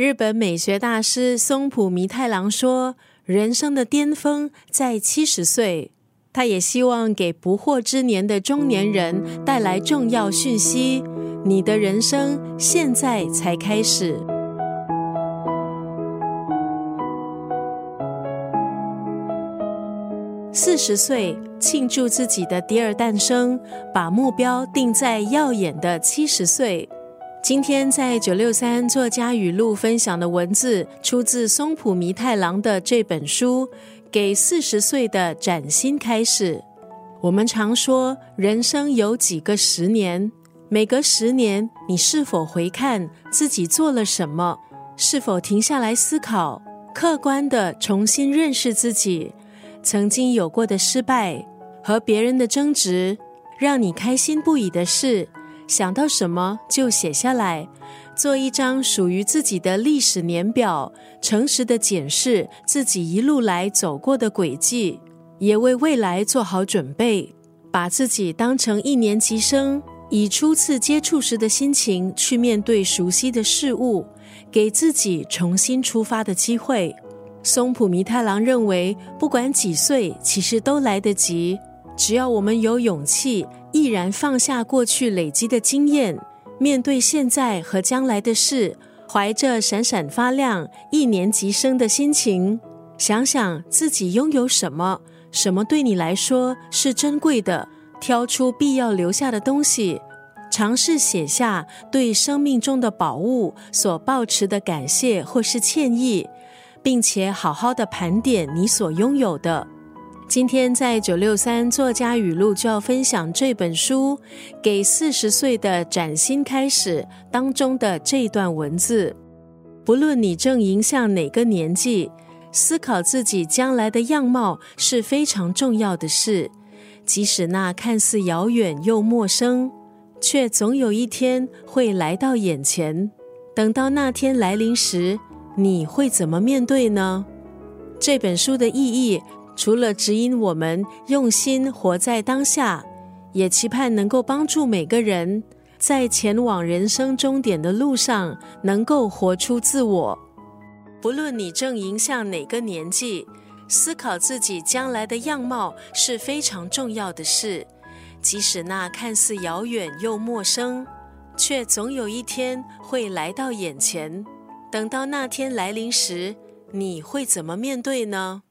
日本美学大师松浦弥太郎说：“人生的巅峰在七十岁。”他也希望给不惑之年的中年人带来重要讯息：你的人生现在才开始。四十岁庆祝自己的第二诞生，把目标定在耀眼的七十岁。今天在九六三作家语录分享的文字，出自松浦弥太郎的这本书。给四十岁的崭新开始。我们常说，人生有几个十年？每隔十年，你是否回看自己做了什么？是否停下来思考，客观的重新认识自己？曾经有过的失败和别人的争执，让你开心不已的事，想到什么就写下来。做一张属于自己的历史年表，诚实的检视自己一路来走过的轨迹，也为未来做好准备。把自己当成一年级生，以初次接触时的心情去面对熟悉的事物，给自己重新出发的机会。松浦弥太郎认为，不管几岁，其实都来得及，只要我们有勇气，毅然放下过去累积的经验。面对现在和将来的事，怀着闪闪发亮一年级生的心情，想想自己拥有什么，什么对你来说是珍贵的，挑出必要留下的东西，尝试写下对生命中的宝物所抱持的感谢或是歉意，并且好好的盘点你所拥有的。今天在九六三作家语录就要分享这本书《给四十岁的崭新开始》当中的这段文字。不论你正迎向哪个年纪，思考自己将来的样貌是非常重要的事。即使那看似遥远又陌生，却总有一天会来到眼前。等到那天来临时，你会怎么面对呢？这本书的意义。除了指引我们用心活在当下，也期盼能够帮助每个人在前往人生终点的路上能够活出自我。不论你正迎向哪个年纪，思考自己将来的样貌是非常重要的事。即使那看似遥远又陌生，却总有一天会来到眼前。等到那天来临时，你会怎么面对呢？